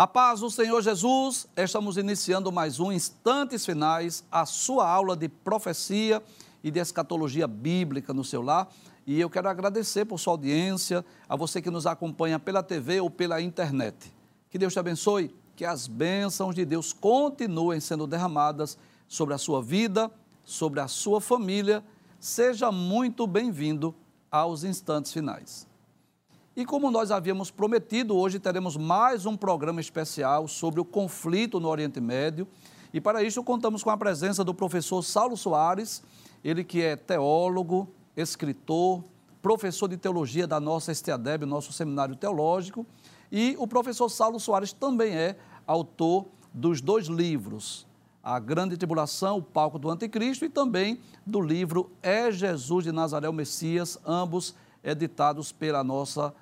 A paz do Senhor Jesus, estamos iniciando mais um Instantes Finais, a sua aula de profecia e de escatologia bíblica no seu lar. E eu quero agradecer por sua audiência, a você que nos acompanha pela TV ou pela internet. Que Deus te abençoe, que as bênçãos de Deus continuem sendo derramadas sobre a sua vida, sobre a sua família. Seja muito bem-vindo aos Instantes Finais. E como nós havíamos prometido, hoje teremos mais um programa especial sobre o conflito no Oriente Médio. E para isso contamos com a presença do professor Saulo Soares, ele que é teólogo, escritor, professor de teologia da nossa Estiadeb, nosso seminário teológico, e o professor Saulo Soares também é autor dos dois livros, A Grande Tribulação, o Palco do Anticristo, e também do livro É Jesus de Nazaré o Messias, ambos editados pela nossa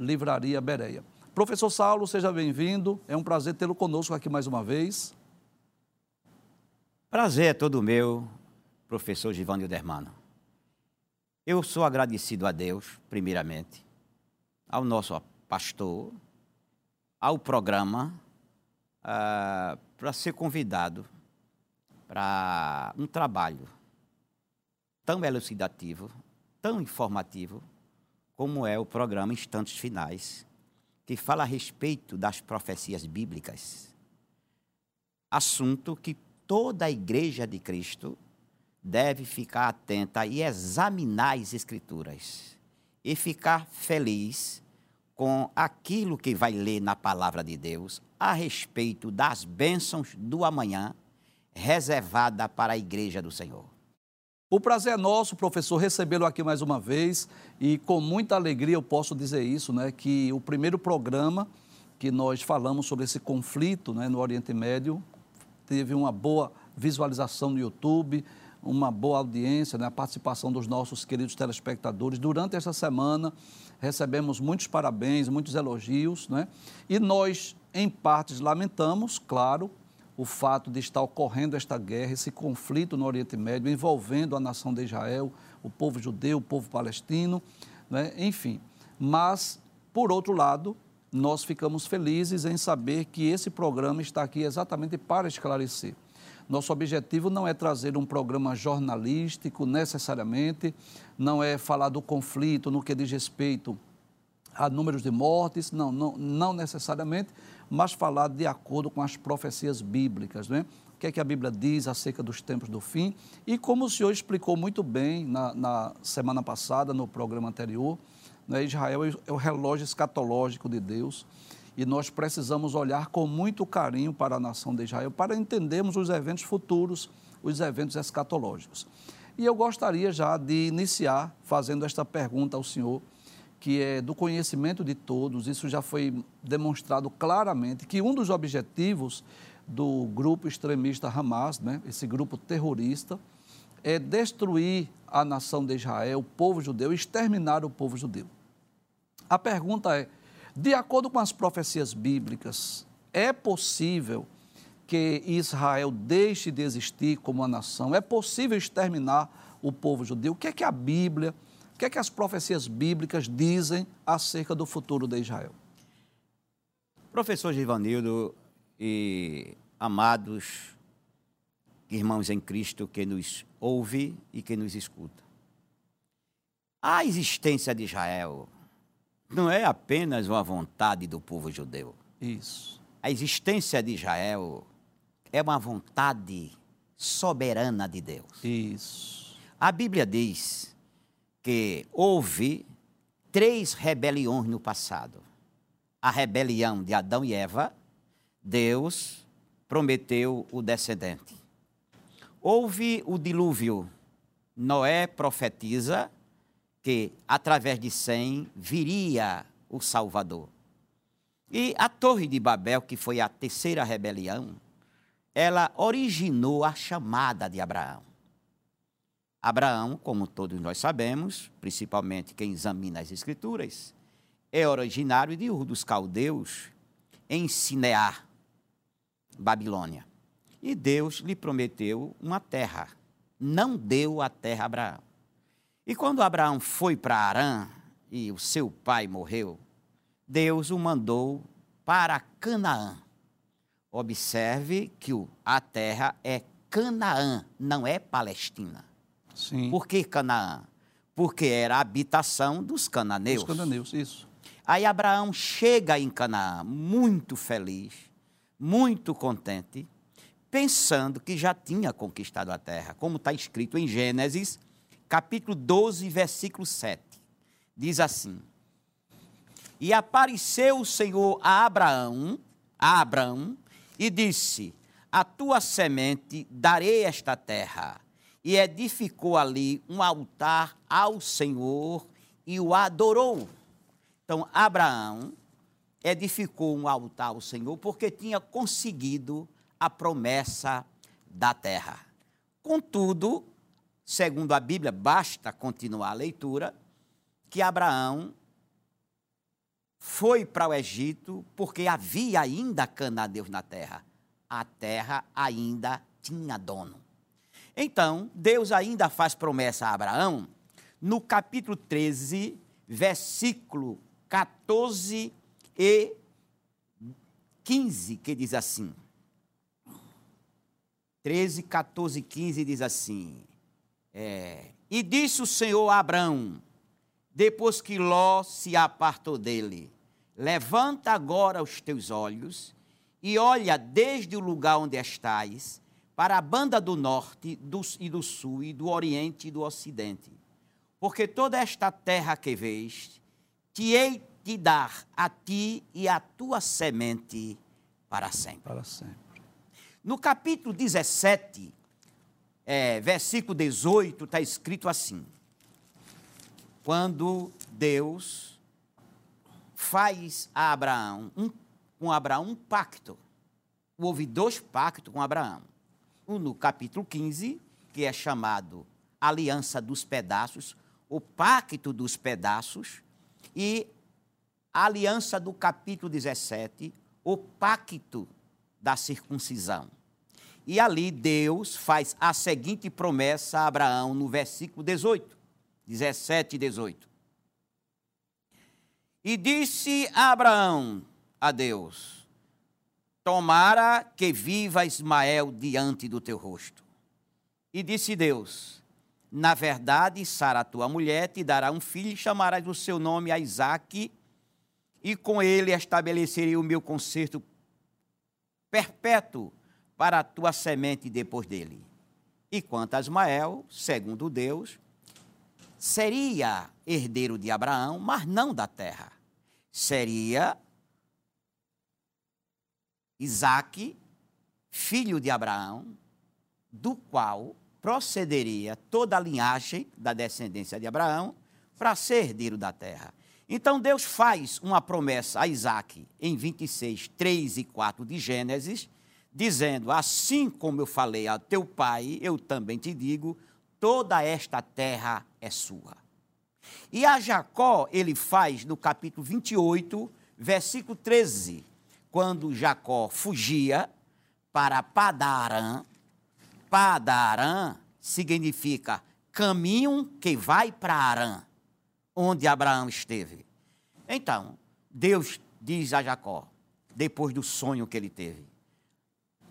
livraria Bereia. Professor Saulo, seja bem-vindo, é um prazer tê-lo conosco aqui mais uma vez. Prazer é todo meu, professor Givanni Dermano. Eu sou agradecido a Deus, primeiramente, ao nosso pastor, ao programa, uh, para ser convidado para um trabalho tão elucidativo, tão informativo, como é o programa Instantes Finais, que fala a respeito das profecias bíblicas. Assunto que toda a igreja de Cristo deve ficar atenta e examinar as Escrituras e ficar feliz com aquilo que vai ler na palavra de Deus a respeito das bênçãos do amanhã reservada para a igreja do Senhor. O prazer é nosso, professor, recebê-lo aqui mais uma vez e com muita alegria eu posso dizer isso, né, que o primeiro programa que nós falamos sobre esse conflito né, no Oriente Médio teve uma boa visualização no YouTube, uma boa audiência, né, a participação dos nossos queridos telespectadores. Durante essa semana, recebemos muitos parabéns, muitos elogios, né? e nós, em partes, lamentamos, claro, o fato de estar ocorrendo esta guerra, esse conflito no Oriente Médio, envolvendo a nação de Israel, o povo judeu, o povo palestino, né? enfim. Mas, por outro lado, nós ficamos felizes em saber que esse programa está aqui exatamente para esclarecer. Nosso objetivo não é trazer um programa jornalístico necessariamente, não é falar do conflito no que diz respeito a números de mortes, não, não, não necessariamente, mas falar de acordo com as profecias bíblicas, né? O que é que a Bíblia diz acerca dos tempos do fim e como o senhor explicou muito bem na, na semana passada, no programa anterior, né? Israel é o relógio escatológico de Deus e nós precisamos olhar com muito carinho para a nação de Israel para entendermos os eventos futuros, os eventos escatológicos. E eu gostaria já de iniciar fazendo esta pergunta ao senhor, que é do conhecimento de todos, isso já foi demonstrado claramente, que um dos objetivos do grupo extremista Hamas, né, esse grupo terrorista, é destruir a nação de Israel, o povo judeu, exterminar o povo judeu. A pergunta é: de acordo com as profecias bíblicas, é possível que Israel deixe de existir como uma nação? É possível exterminar o povo judeu? O que é que a Bíblia, que é que as profecias bíblicas dizem acerca do futuro de Israel? Professor Givanildo e amados irmãos em Cristo que nos ouve e que nos escuta. A existência de Israel não é apenas uma vontade do povo judeu. Isso. A existência de Israel é uma vontade soberana de Deus. Isso. A Bíblia diz que houve três rebeliões no passado. A rebelião de Adão e Eva, Deus prometeu o descendente. Houve o dilúvio. Noé profetiza que através de Sem viria o Salvador. E a Torre de Babel, que foi a terceira rebelião, ela originou a chamada de Abraão. Abraão, como todos nós sabemos, principalmente quem examina as Escrituras, é originário de Ur dos Caldeus, em Sinear, Babilônia. E Deus lhe prometeu uma terra. Não deu a terra a Abraão. E quando Abraão foi para Arã e o seu pai morreu, Deus o mandou para Canaã. Observe que a terra é Canaã, não é Palestina. Sim. Por que Canaã? Porque era a habitação dos cananeus. Os cananeus, isso. Aí Abraão chega em Canaã muito feliz, muito contente, pensando que já tinha conquistado a terra, como está escrito em Gênesis, capítulo 12, versículo 7. Diz assim: E apareceu o Senhor a Abraão, a Abraão, e disse: A tua semente darei esta terra. E edificou ali um altar ao Senhor e o adorou. Então, Abraão edificou um altar ao Senhor porque tinha conseguido a promessa da terra. Contudo, segundo a Bíblia, basta continuar a leitura, que Abraão foi para o Egito porque havia ainda cananeus na terra. A terra ainda tinha dono. Então, Deus ainda faz promessa a Abraão no capítulo 13, versículo 14 e 15, que diz assim. 13, 14 e 15 diz assim: é, E disse o Senhor a Abraão, depois que Ló se apartou dele: Levanta agora os teus olhos e olha desde o lugar onde estás para a banda do norte do, e do sul, e do oriente e do ocidente. Porque toda esta terra que vês, te hei de dar a ti e a tua semente para sempre. Para sempre. No capítulo 17, é, versículo 18, está escrito assim: Quando Deus faz a Abraão, um, com Abraão um pacto, houve dois pactos com Abraão. No capítulo 15, que é chamado Aliança dos Pedaços, o Pacto dos Pedaços, e a aliança do capítulo 17, o Pacto da Circuncisão. E ali Deus faz a seguinte promessa a Abraão no versículo 18, 17 e 18. E disse a Abraão a Deus: Tomara que viva Ismael diante do teu rosto. E disse Deus: Na verdade, Sara, tua mulher, te dará um filho e chamarás o seu nome a Isaque, e com ele estabelecerei o meu concerto perpétuo para a tua semente depois dele. E quanto a Ismael, segundo Deus, seria herdeiro de Abraão, mas não da terra. Seria Isaque, filho de Abraão, do qual procederia toda a linhagem da descendência de Abraão para ser herdeiro da terra. Então Deus faz uma promessa a Isaac em 26, 3 e 4 de Gênesis, dizendo: Assim como eu falei a teu pai, eu também te digo, toda esta terra é sua. E a Jacó, ele faz no capítulo 28, versículo 13, quando Jacó fugia para Padarã. Padarã significa caminho que vai para Arã, onde Abraão esteve. Então, Deus diz a Jacó, depois do sonho que ele teve: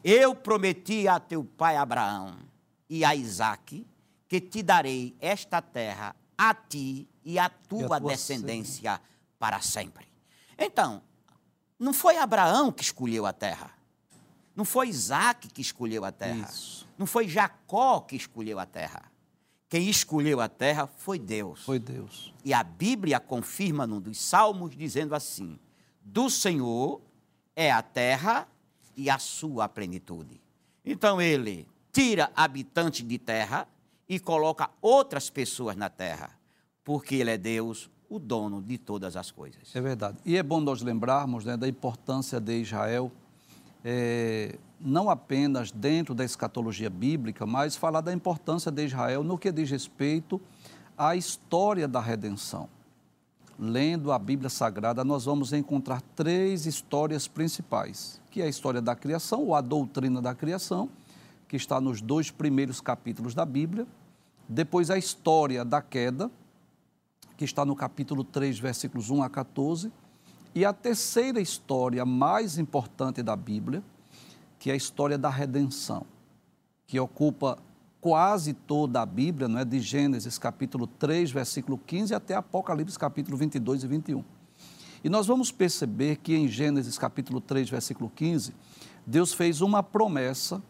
Eu prometi a teu pai Abraão e a Isaque que te darei esta terra a ti e a tua, E tua descendência para sempre. Então, não foi Abraão que escolheu a terra. Não foi Isaac que escolheu a terra. Isso. Não foi Jacó que escolheu a terra. Quem escolheu a terra foi Deus. Foi Deus. E a Bíblia confirma num dos salmos dizendo assim: Do Senhor é a terra e a sua plenitude. Então ele tira habitantes de terra e coloca outras pessoas na terra, porque ele é Deus, o dono de todas as coisas. É verdade. E é bom nós lembrarmos né, da importância de Israel, é, não apenas dentro da escatologia bíblica, mas falar da importância de Israel no que diz respeito à história da redenção. Lendo a Bíblia Sagrada, nós vamos encontrar três histórias principais, que é a história da criação, ou a doutrina da criação, que está nos dois primeiros capítulos da Bíblia, depois a história da queda, que está no capítulo 3, versículos 1 a 14, E a terceira história mais importante da Bíblia, que é a história da redenção, que ocupa quase toda a Bíblia, não é? de Gênesis capítulo 3, versículo 15 até Apocalipse capítulo 22 e 21. E nós vamos perceber que em Gênesis capítulo 3, versículo 15, Deus fez uma promessa,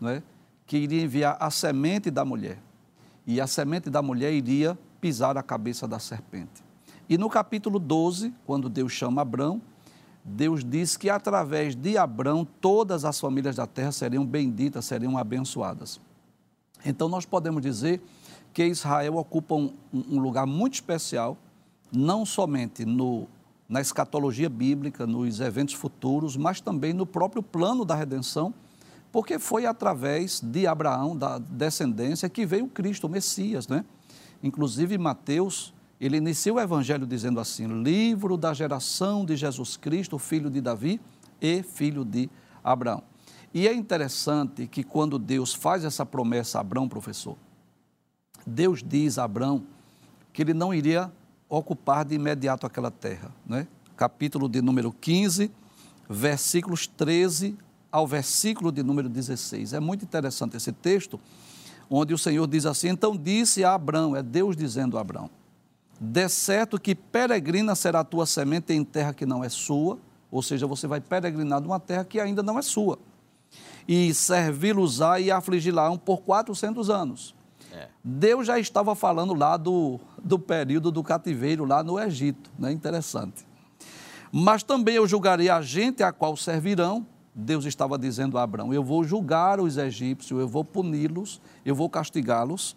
não é? que iria enviar a semente da mulher. E a semente da mulher iria pisar a cabeça da serpente. E no capítulo 12, quando Deus chama Abrão, Deus diz que através de Abrão todas as famílias da terra seriam benditas, seriam abençoadas. Então nós podemos dizer que Israel ocupa um, um lugar muito especial, não somente no, na escatologia bíblica, nos eventos futuros, mas também no próprio plano da redenção, porque foi através de Abraão, da descendência, que veio Cristo, o Messias, né? Inclusive Mateus ele inicia o evangelho dizendo assim: livro da geração de Jesus Cristo, filho de Davi e filho de Abraão. E é interessante que quando Deus faz essa promessa a Abraão, professor, Deus diz a Abraão que ele não iria ocupar de imediato aquela terra, né? Capítulo de número 15, versículos 13 ao versículo de número 16. É muito interessante esse texto, onde o Senhor diz assim: Então disse a Abraão, é Deus dizendo a Abraão, de certo que peregrina será a tua semente em terra que não é sua, ou seja, você vai peregrinar numa terra que ainda não é sua, e servi-los-á e afligi-la por 400 anos. É. Deus já estava falando lá do, do período do cativeiro lá no Egito, né? interessante. Mas também eu julgarei a gente a qual servirão, Deus estava dizendo a Abraão, eu vou julgar os egípcios, eu vou puni-los, eu vou castigá-los,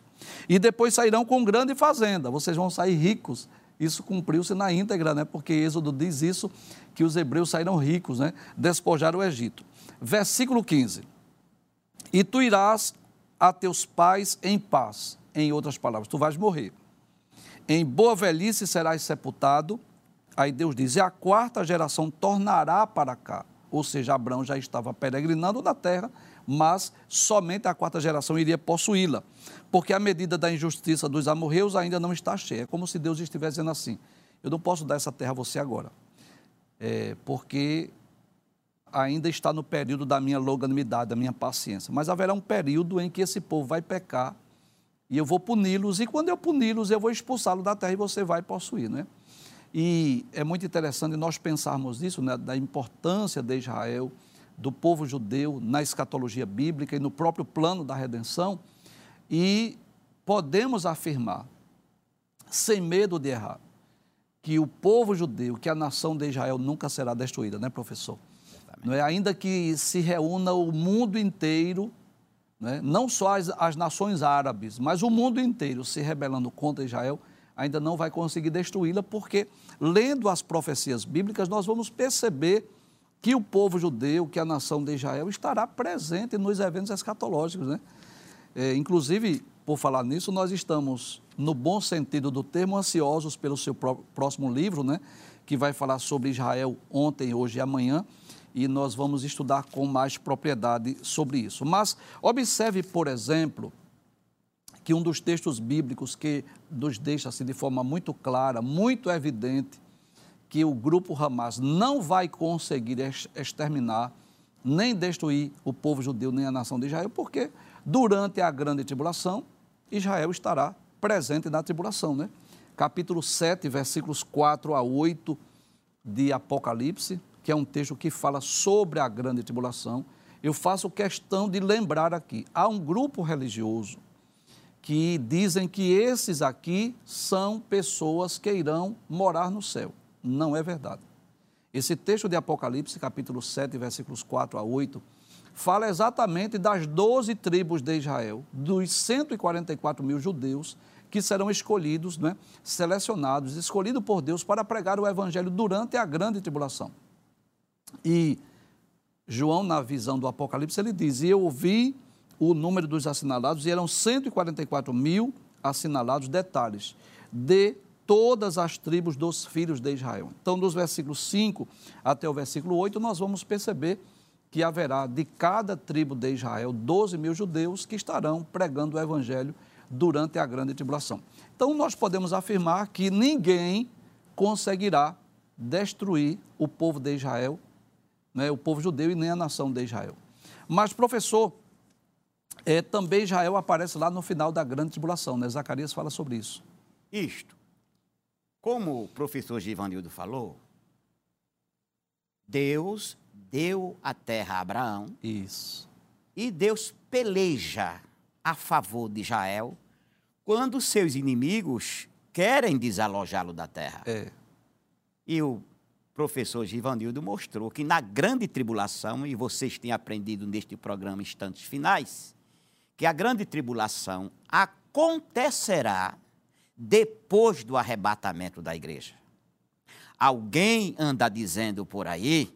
e depois sairão com grande fazenda, vocês vão sair ricos. Isso cumpriu-se na íntegra, né? porque Êxodo diz isso, que os hebreus saíram ricos, né? despojaram o Egito. Versículo 15. E tu irás a teus pais em paz. Em outras palavras, tu vais morrer. Em boa velhice serás sepultado. Aí Deus diz: e a quarta geração tornará para cá. Ou seja, Abraão já estava peregrinando na terra, mas somente a quarta geração iria possuí-la, porque a medida da injustiça dos amorreus ainda não está cheia. É como se Deus estivesse dizendo assim: eu não posso dar essa terra a você agora, é, porque ainda está no período da minha longanimidade, da minha paciência. Mas haverá um período em que esse povo vai pecar e eu vou puni-los, e quando eu puni-los, eu vou expulsá-los da terra e você vai possuir, né? E é muito interessante nós pensarmos nisso, né, da importância de Israel do povo judeu na escatologia bíblica e no próprio plano da redenção, e podemos afirmar, sem medo de errar, que o povo judeu, que a nação de Israel nunca será destruída, né, professor? Não é? Ainda que se reúna o mundo inteiro, né? não só as, as nações árabes, mas o mundo inteiro se rebelando contra Israel, ainda não vai conseguir destruí-la, porque lendo as profecias bíblicas, nós vamos perceber que o povo judeu, que a nação de Israel estará presente nos eventos escatológicos. Né? É, inclusive, por falar nisso, nós estamos, no bom sentido do termo, ansiosos pelo seu próximo livro, né? que vai falar sobre Israel ontem, hoje e amanhã, e nós vamos estudar com mais propriedade sobre isso. Mas observe, por exemplo, que um dos textos bíblicos que nos deixa assim, de forma muito clara, muito evidente, que o grupo Hamas não vai conseguir exterminar nem destruir o povo judeu nem a nação de Israel, porque durante a grande tribulação, Israel estará presente na tribulação, né? Capítulo 7, versículos 4 a 8 de Apocalipse, que é um texto que fala sobre a grande tribulação. Eu faço questão de lembrar aqui, há um grupo religioso que dizem que esses aqui são pessoas que irão morar no céu não é verdade. Esse texto de Apocalipse, capítulo 7, versículos 4 a 8, fala exatamente das 12 tribos de Israel, dos 144 mil judeus que serão escolhidos, né, selecionados, escolhidos por Deus para pregar o evangelho durante a grande tribulação. E João, na visão do Apocalipse, ele diz: E eu ouvi o número dos assinalados, e eram 144 mil assinalados, detalhes, de todas as tribos dos filhos de Israel. Então, dos versículos 5 até o versículo 8, nós vamos perceber que haverá de cada tribo de Israel 12 mil judeus que estarão pregando o evangelho durante a grande tribulação. Então, nós podemos afirmar que ninguém conseguirá destruir o povo de Israel, né, o povo judeu e nem a nação de Israel. Mas, professor, é, também Israel aparece lá no final da grande tribulação, né? Zacarias fala sobre isso. Isto. Como o professor Givanildo falou, Deus deu a terra a Abraão. Isso. E Deus peleja a favor de Israel quando seus inimigos querem desalojá-lo da terra. É. E o professor Givanildo mostrou que na grande tribulação, e vocês têm aprendido neste programa Instantes Finais, que a grande tribulação acontecerá depois do arrebatamento da igreja. Alguém anda dizendo por aí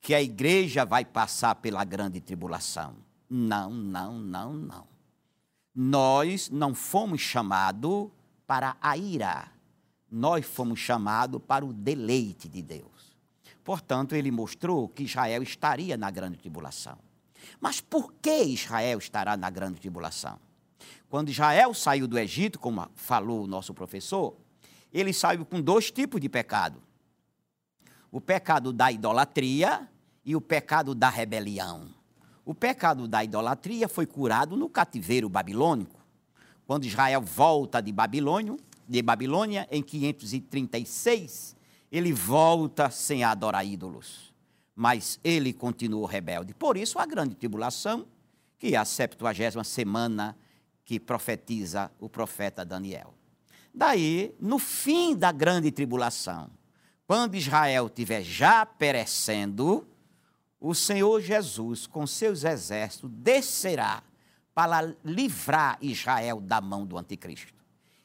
que a igreja vai passar pela grande tribulação. Não, não, não, não. Nós não fomos chamados para a ira. Nós fomos chamados para o deleite de Deus. Portanto, ele mostrou que Israel estaria na grande tribulação. Mas por que Israel estará na grande tribulação? Quando Israel saiu do Egito, como falou o nosso professor, ele saiu com dois tipos de pecado: o pecado da idolatria e o pecado da rebelião. O pecado da idolatria foi curado no cativeiro babilônico, quando Israel volta de Babilônia, de Babilônia em 536, ele volta sem adorar ídolos. Mas ele continuou rebelde. Por isso a grande tribulação, que é a 70 semana que profetiza o profeta Daniel. Daí, no fim da grande tribulação, quando Israel estiver já perecendo, o Senhor Jesus, com seus exércitos, descerá para livrar Israel da mão do anticristo.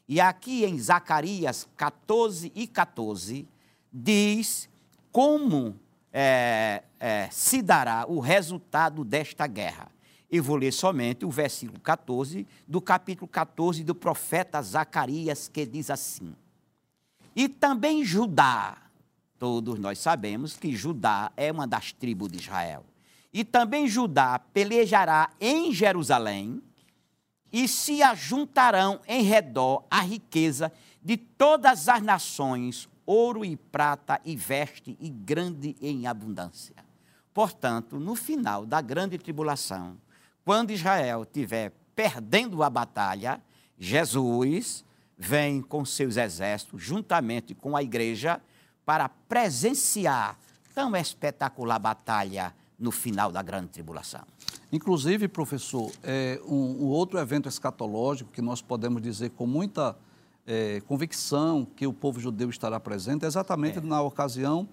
E aqui em Zacarias 14 e 14, diz como é, é, se dará o resultado desta guerra. Eu vou ler somente o versículo 14 do capítulo 14 do profeta Zacarias, que diz assim: E também Judá, Todos nós sabemos que Judá é uma das tribos de Israel. E também Judá pelejará em Jerusalém e se ajuntarão em redor a riqueza de todas as nações, ouro e prata e veste e grande em abundância. Portanto, no final da grande tribulação, quando Israel estiver perdendo a batalha, Jesus vem com seus exércitos, juntamente com a igreja, para presenciar tão espetacular batalha no final da grande tribulação. Inclusive, professor, é, um, um outro evento escatológico que nós podemos dizer com muita é, convicção que o povo judeu estará presente exatamente é. na ocasião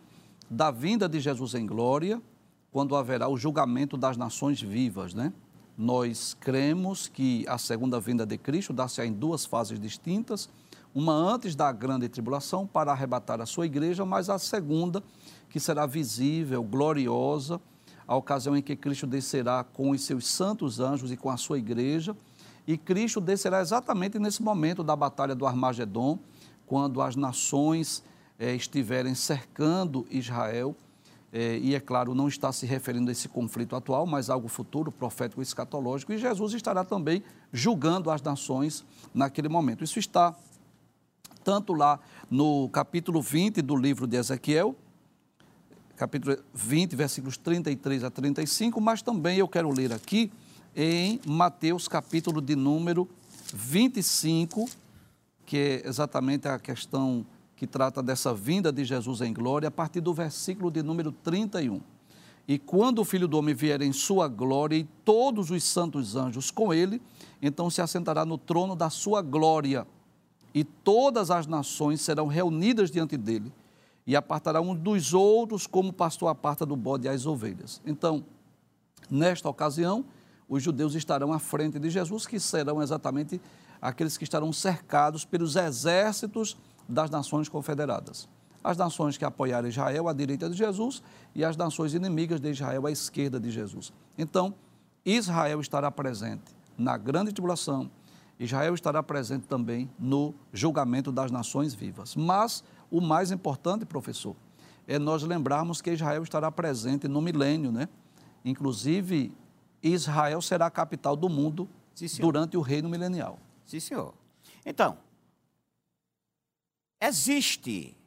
da vinda de Jesus em glória, quando haverá o julgamento das nações vivas, né? Nós cremos que a segunda vinda de Cristo dá-se em duas fases distintas uma antes da grande tribulação para arrebatar a sua igreja, mas a segunda, que será visível, gloriosa, a ocasião em que Cristo descerá com os seus santos anjos e com a sua igreja. E Cristo descerá exatamente nesse momento da batalha do Armagedon, quando as nações eh, estiverem cercando Israel. Eh, e é claro, não está se referindo a esse conflito atual, mas algo futuro, profético e escatológico. E Jesus estará também julgando as nações naquele momento. Isso está tanto lá no capítulo 20 do livro de Ezequiel, capítulo 20, versículos 33 a 35, mas também eu quero ler aqui em Mateus, capítulo de número 25, que é exatamente a questão que trata dessa vinda de Jesus em glória, a partir do versículo de número 31. E quando o Filho do Homem vier em sua glória e todos os santos anjos com ele, então se assentará no trono da sua glória e todas as nações serão reunidas diante dele e apartará uns dos outros como o pastor aparta do bode as ovelhas. Então, nesta ocasião, os judeus estarão à frente de Jesus, que serão exatamente aqueles que estarão cercados pelos exércitos das nações confederadas. As nações que apoiarem Israel à direita de Jesus e as nações inimigas de Israel à esquerda de Jesus. Então, Israel estará presente na grande tribulação, Israel estará presente também no julgamento das nações vivas. Mas o mais importante, professor, é nós lembrarmos que Israel estará presente no milênio, né? Inclusive, Israel será a capital do mundo Sim, durante o reino milenial. Sim, senhor. Então, existe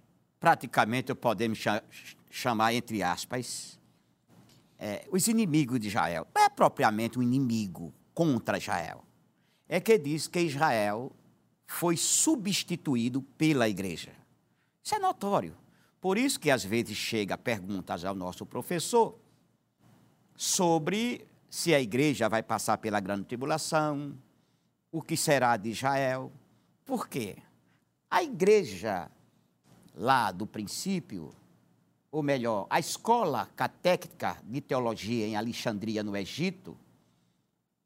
praticamente podemos chamar, entre aspas, é, os inimigos de Israel. Não é propriamente um inimigo contra Israel. É que diz que Israel foi substituído pela igreja. Isso é notório. Por isso que às vezes chega perguntas ao nosso professor sobre se a igreja vai passar pela grande tribulação, o que será de Israel. Por quê? A igreja lá do princípio, ou melhor, a escola catéquica de teologia em Alexandria, no Egito,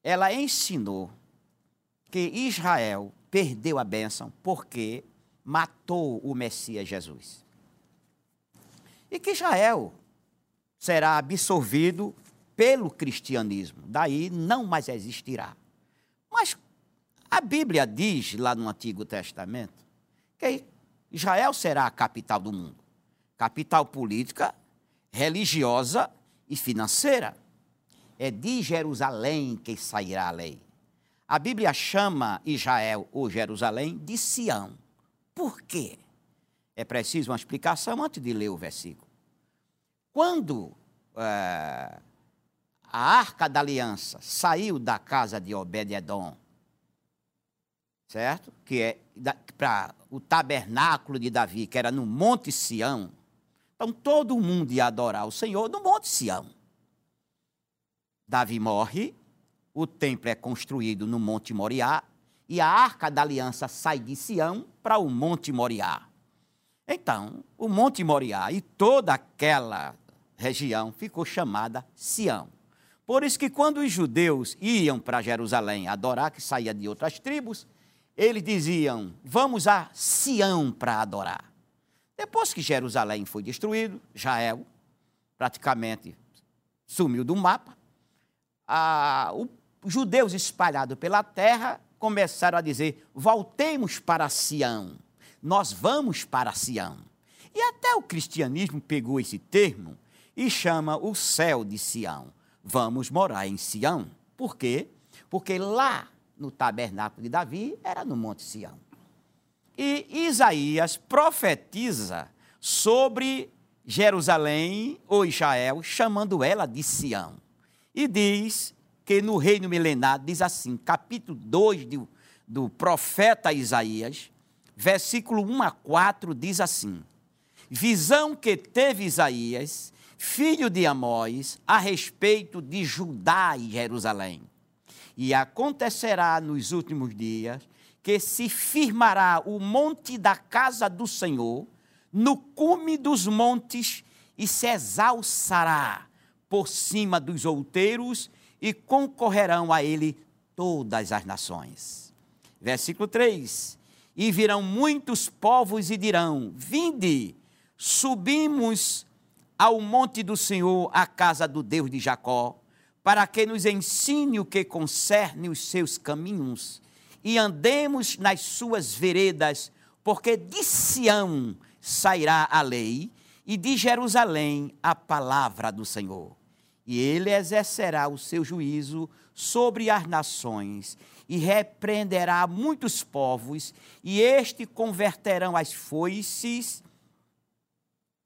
ela ensinou que Israel perdeu a bênção porque matou o Messias Jesus. E que Israel será absorvido pelo cristianismo, daí não mais existirá. Mas a Bíblia diz lá no Antigo Testamento que Israel será a capital do mundo capital política, religiosa e financeira. É de Jerusalém que sairá a lei. A Bíblia chama Israel ou Jerusalém de Sião. Por quê? É preciso uma explicação antes de ler o versículo. Quando é, a arca da aliança saiu da casa de Obed-Edom, certo? Que é para o tabernáculo de Davi, que era no Monte Sião, então todo mundo ia adorar o Senhor no Monte Sião. Davi morre, o templo é construído no Monte Moriá e a Arca da Aliança sai de Sião para o Monte Moriá. Então, o Monte Moriá e toda aquela região ficou chamada Sião. Por isso que quando os judeus iam para Jerusalém adorar, que saía de outras tribos, eles diziam: "Vamos a Sião para adorar". Depois que Jerusalém foi destruído, Israel praticamente sumiu do mapa, os judeus espalhados pela terra começaram a dizer: voltemos para Sião, nós vamos para Sião. E até o cristianismo pegou esse termo e chama o céu de Sião. Vamos morar em Sião. Por quê? Porque lá no tabernáculo de Davi era no Monte Sião. E Isaías profetiza sobre Jerusalém ou Israel, chamando ela de Sião. E diz que no reino milenar, diz assim, capítulo 2 do, do profeta Isaías, versículo 1 a 4, diz assim: Visão que teve Isaías, filho de Amós, a respeito de Judá e Jerusalém. E acontecerá nos últimos dias que se firmará o monte da casa do Senhor no cume dos montes e se exalçará por cima dos outeiros e concorrerão a ele todas as nações. Versículo 3: E virão muitos povos e dirão: Vinde, subimos ao monte do Senhor, a casa do Deus de Jacó, para que nos ensine o que concerne os seus caminhos e andemos nas suas veredas, porque de Sião sairá a lei e de Jerusalém a palavra do Senhor. E ele exercerá o seu juízo sobre as nações e repreenderá muitos povos, e este converterão as foices,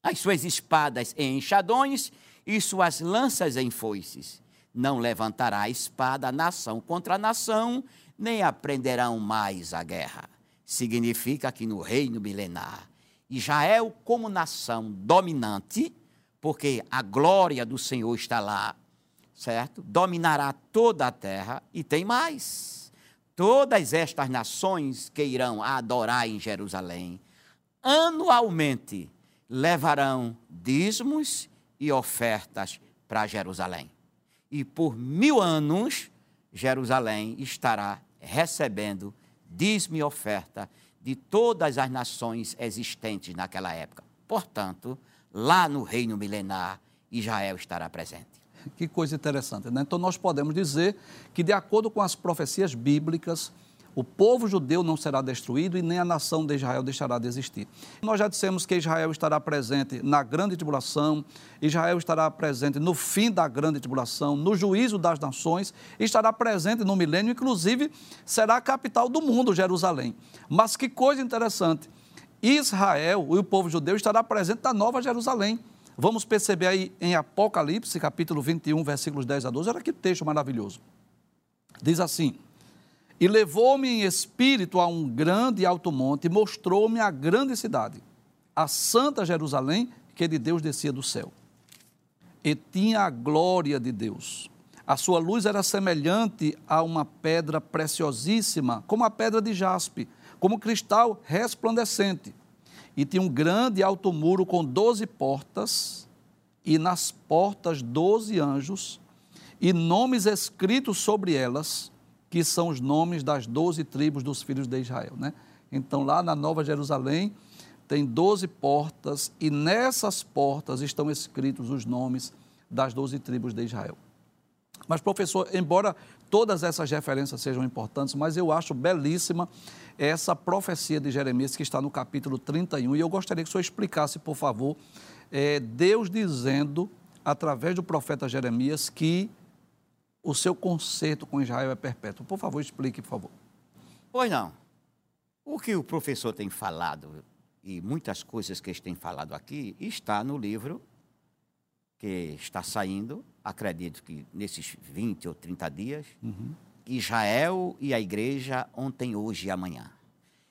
as suas espadas em enxadões e suas lanças em foices. Não levantará a espada nação contra nação, nem aprenderão mais a guerra. Significa que no reino milenar, Israel, como nação dominante, porque a glória do Senhor está lá, certo? Dominará toda a terra e tem mais. Todas estas nações que irão adorar em Jerusalém, anualmente levarão dízimos e ofertas para Jerusalém. E por mil anos, Jerusalém estará recebendo dízimo oferta de todas as nações existentes naquela época. Portanto, lá no reino milenar, Israel estará presente. Que coisa interessante, né? Então, nós podemos dizer que, de acordo com as profecias bíblicas, o povo judeu não será destruído e nem a nação de Israel deixará de existir. Nós já dissemos que Israel estará presente na grande tribulação, Israel estará presente no fim da grande tribulação, no juízo das nações, estará presente no milênio, inclusive será a capital do mundo, Jerusalém. Mas que coisa interessante, Israel e o povo judeu estará presente na Nova Jerusalém. Vamos perceber aí em Apocalipse, capítulo 21, versículos 10 a 12. Olha que texto maravilhoso. Diz assim: E levou-me em espírito a um grande e alto monte e mostrou-me a grande cidade, a santa Jerusalém, que de Deus descia do céu. E tinha a glória de Deus. A sua luz era semelhante a uma pedra preciosíssima, como a pedra de jaspe, como cristal resplandecente. E tinha um grande alto muro com doze portas, e nas portas doze anjos, e nomes escritos sobre elas, que são os nomes das doze tribos dos filhos de Israel. Né? Então, lá na Nova Jerusalém, tem doze portas, e nessas portas estão escritos os nomes das doze tribos de Israel. Mas, professor, embora todas essas referências sejam importantes, mas eu acho belíssima essa profecia de Jeremias que está no capítulo 31. E eu gostaria que o senhor explicasse, por favor, é, Deus dizendo, através do profeta Jeremias, que o seu conserto com Israel é perpétuo. Por favor, explique, por favor. Pois não. O que o professor tem falado, e muitas coisas que ele tem falado aqui, está no livro que está saindo, acredito que nesses 20 ou 30 dias, uhum. Israel e a igreja ontem, hoje e amanhã.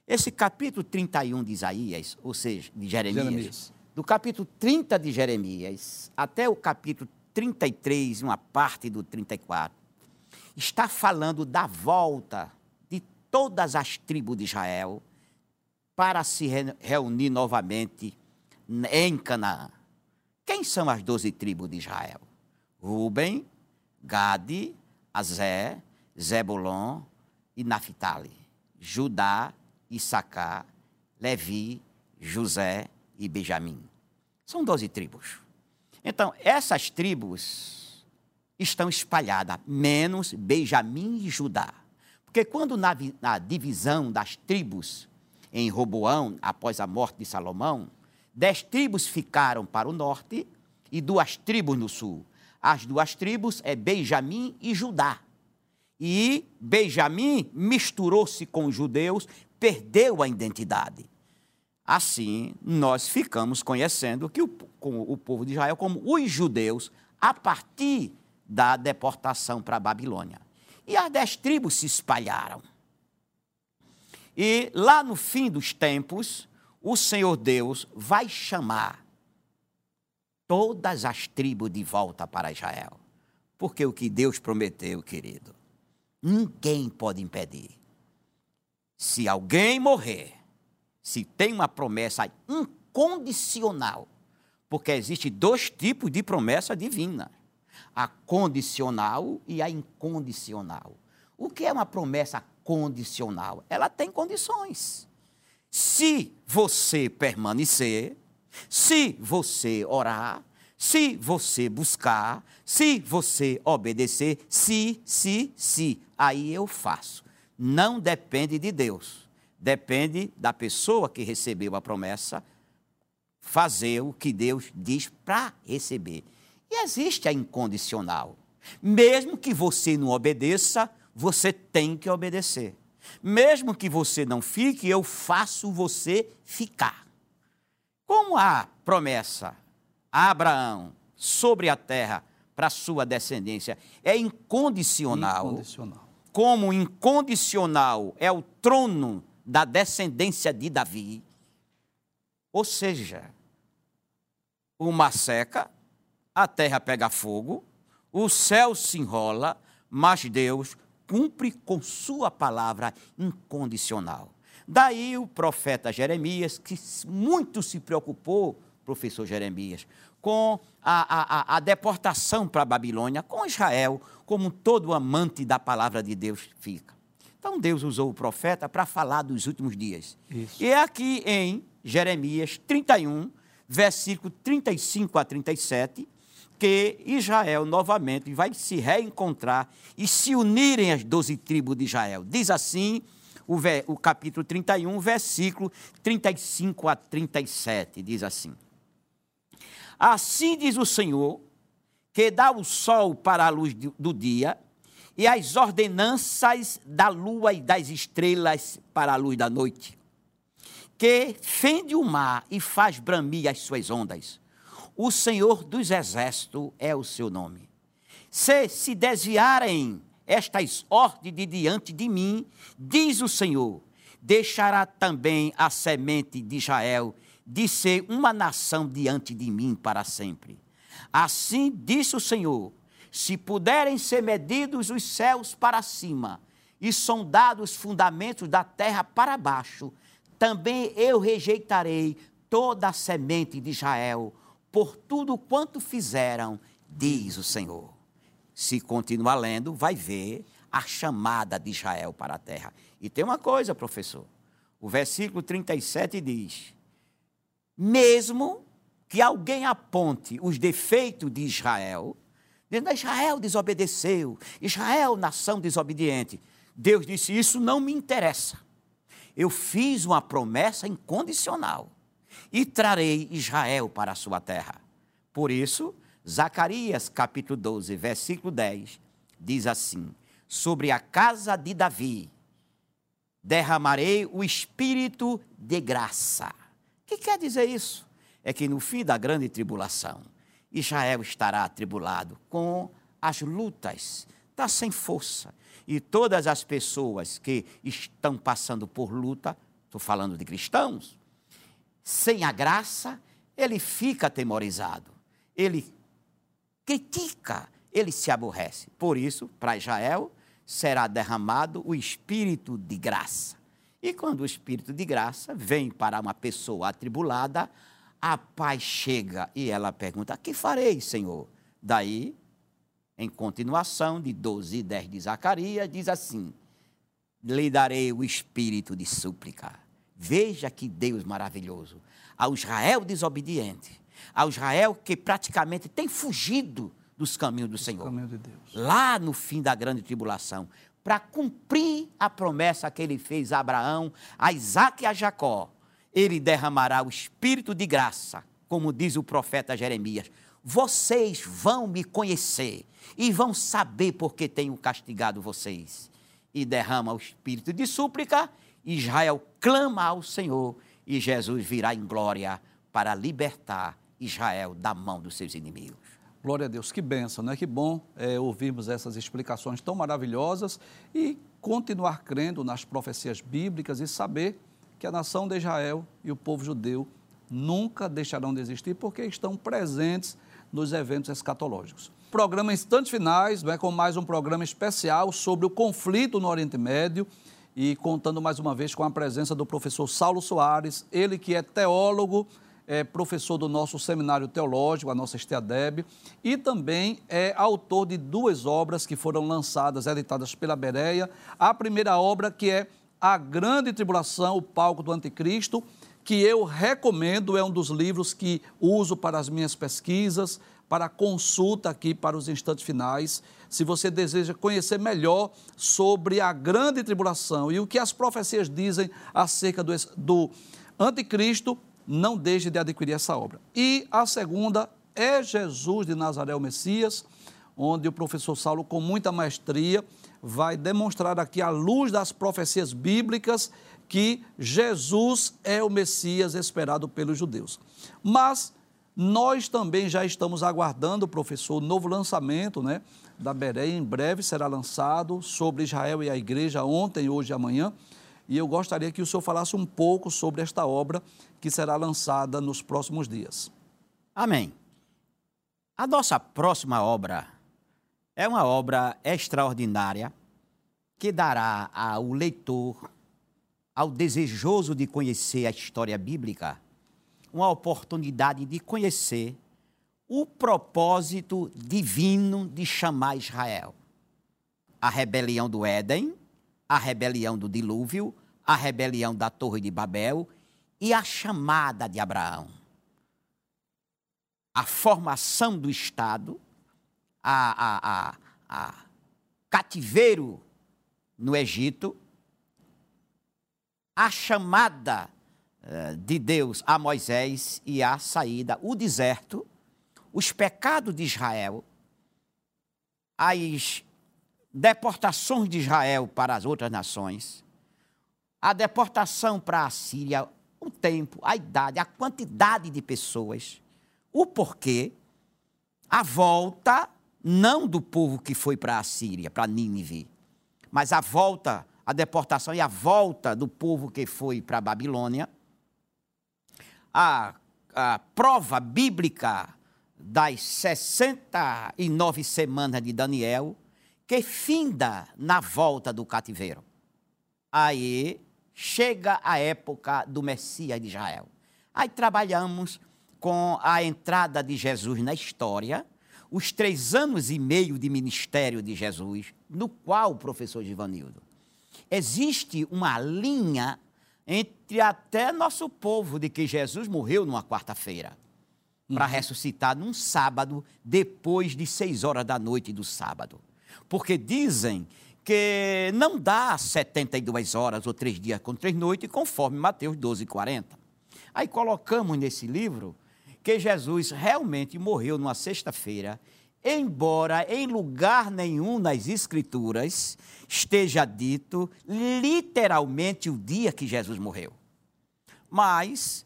Esse capítulo 31 de Isaías, ou seja, de Jeremias, Jeremias, do capítulo 30 de Jeremias até o capítulo 33, uma parte do 34, está falando da volta de todas as tribos de Israel para se reunir novamente em Canaã. Quem são as doze tribos de Israel? Ruben, Gade, Azé, Zebulon e Naphtali. Judá, Issacar, Levi, José e Benjamim. São doze tribos. Então, essas tribos estão espalhadas, menos Benjamim e Judá. Porque quando na, na divisão das tribos em Roboão, após a morte de Salomão, Dez tribos ficaram para o norte e duas tribos no sul. As duas tribos é Benjamim e Judá. E Benjamim misturou-se com os judeus, perdeu a identidade. Assim, nós ficamos conhecendo que o, o povo de Israel como os judeus a partir da deportação para a Babilônia. E as dez tribos se espalharam. E lá no fim dos tempos, o Senhor Deus vai chamar todas as tribos de volta para Israel. Porque o que Deus prometeu, querido, ninguém pode impedir. Se alguém morrer, se tem uma promessa incondicional, porque existe dois tipos de promessa divina: a condicional e a incondicional. O que é uma promessa condicional? Ela tem condições. Se você permanecer, se você orar, se você buscar, se você obedecer, se, se, se, aí eu faço. Não depende de Deus, depende da pessoa que recebeu a promessa fazer o que Deus diz para receber. E existe a incondicional. Mesmo que você não obedeça, você tem que obedecer. Mesmo que você não fique, eu faço você ficar. Como a promessa a Abraão sobre a terra para sua descendência é incondicional, incondicional. Como incondicional é o trono da descendência de Davi. Ou seja, uma seca, a terra pega fogo, o céu se enrola, mas Deus cumpre com sua palavra incondicional. Daí o profeta Jeremias, que muito se preocupou, professor Jeremias, com a, a, a deportação para a Babilônia, com Israel, como todo amante da palavra de Deus fica. Então Deus usou o profeta para falar dos últimos dias. Isso. E é aqui em Jeremias 31, versículo 35 a 37, que Israel novamente vai se reencontrar e se unirem as doze tribos de Israel. Diz assim o, o capítulo 31, versículo 35 a 37, diz assim. Assim diz o Senhor, que dá o sol para a luz do dia, e as ordenanças da lua e das estrelas para a luz da noite, que fende o mar e faz bramir as suas ondas. O Senhor dos exércitos é o seu nome. Se se desviarem estas ordens de diante de mim, diz o Senhor, deixará também a semente de Israel de ser uma nação diante de mim para sempre. Assim disse o Senhor: se puderem ser medidos os céus para cima e sondados os fundamentos da terra para baixo, também eu rejeitarei toda a semente de Israel por tudo quanto fizeram, diz o Senhor. Se continuar lendo, vai ver a chamada de Israel para a terra. E tem uma coisa, professor. O versículo 37 diz: Mesmo que alguém aponte os defeitos de Israel, dizendo Israel desobedeceu, Israel, nação desobediente. Deus disse: Isso não me interessa. Eu fiz uma promessa incondicional e trarei Israel para a sua terra. Por isso, Zacarias capítulo 12, versículo 10, diz assim: Sobre a casa de Davi derramarei o espírito de graça. O que quer dizer isso? É que no fim da grande tribulação, Israel estará atribulado com as lutas, está sem força. E todas as pessoas que estão passando por luta, estou falando de cristãos, sem a graça, ele fica atemorizado, ele critica, ele se aborrece. Por isso, para Israel, será derramado o espírito de graça. E quando o espírito de graça vem para uma pessoa atribulada, a paz chega e ela pergunta: Que farei, Senhor? Daí, em continuação de 12 e 10 de Zacarias, diz assim: Lhe darei o espírito de súplica. Veja que Deus maravilhoso. Ao Israel desobediente, ao Israel que praticamente tem fugido dos caminhos do Senhor. Caminho de. Lá no fim da grande tribulação, para cumprir a promessa que ele fez a Abraão, a Isaac e a Jacó, ele derramará o espírito de graça, como diz o profeta Jeremias. Vocês vão me conhecer e vão saber por que tenho castigado vocês. E derrama o espírito de súplica, Israel clama ao Senhor e Jesus virá em glória para libertar Israel da mão dos seus inimigos. Glória a Deus, que benção, né? Que bom é, ouvirmos essas explicações tão maravilhosas e continuar crendo nas profecias bíblicas e saber que a nação de Israel e o povo judeu nunca deixarão de existir porque estão presentes nos eventos escatológicos. Programa Instantes Finais, é com mais um programa especial sobre o conflito no Oriente Médio e contando mais uma vez com a presença do professor Saulo Soares, ele que é teólogo, é professor do nosso seminário teológico, a nossa Esteadeb, e também é autor de duas obras que foram lançadas, editadas pela Bereia. A primeira obra que é A Grande Tribulação, o Palco do Anticristo, que eu recomendo, é um dos livros que uso para as minhas pesquisas, para consulta aqui para os instantes finais. Se você deseja conhecer melhor sobre a grande tribulação e o que as profecias dizem acerca do, do anticristo, não deixe de adquirir essa obra. E a segunda é Jesus de Nazaré, o Messias, onde o professor Saulo, com muita maestria, vai demonstrar aqui, à luz das profecias bíblicas, que Jesus é o Messias esperado pelos judeus. Mas nós também já estamos aguardando, professor, o novo lançamento né, da Bereia. Em breve será lançado sobre Israel e a igreja, ontem, hoje e amanhã. E eu gostaria que o senhor falasse um pouco sobre esta obra que será lançada nos próximos dias. Amém. A nossa próxima obra é uma obra extraordinária que dará ao leitor, ao desejoso de conhecer a história bíblica, uma oportunidade de conhecer o propósito divino de chamar Israel. A rebelião do Éden, a rebelião do dilúvio, a rebelião da Torre de Babel e a chamada de Abraão. A formação do Estado, a, a, a, cativeiro no Egito, a chamada uh, de Deus a Moisés e a saída, o deserto, os pecados de Israel, as deportações de Israel para as outras nações, a deportação para a Síria, o tempo, a idade, a quantidade de pessoas, o porquê, a volta, não do povo que foi para a Síria, para Nínive, mas a volta, a deportação e a volta do povo que foi para a Babilônia, a, a prova bíblica das 69 semanas de Daniel, que finda na volta do cativeiro. Aí chega a época do Messias de Israel. Aí trabalhamos com a entrada de Jesus na história, os três anos e meio de ministério de Jesus, no qual, professor Givanildo, existe uma linha entre até nosso povo de que Jesus morreu numa quarta-feira para uhum. ressuscitar num sábado, depois de seis horas da noite do sábado. Porque dizem que não dá 72 horas ou três dias com três noites, conforme Mateus 12, 40. Aí colocamos nesse livro que Jesus realmente morreu numa sexta-feira, embora em lugar nenhum nas Escrituras esteja dito literalmente o dia que Jesus morreu. Mas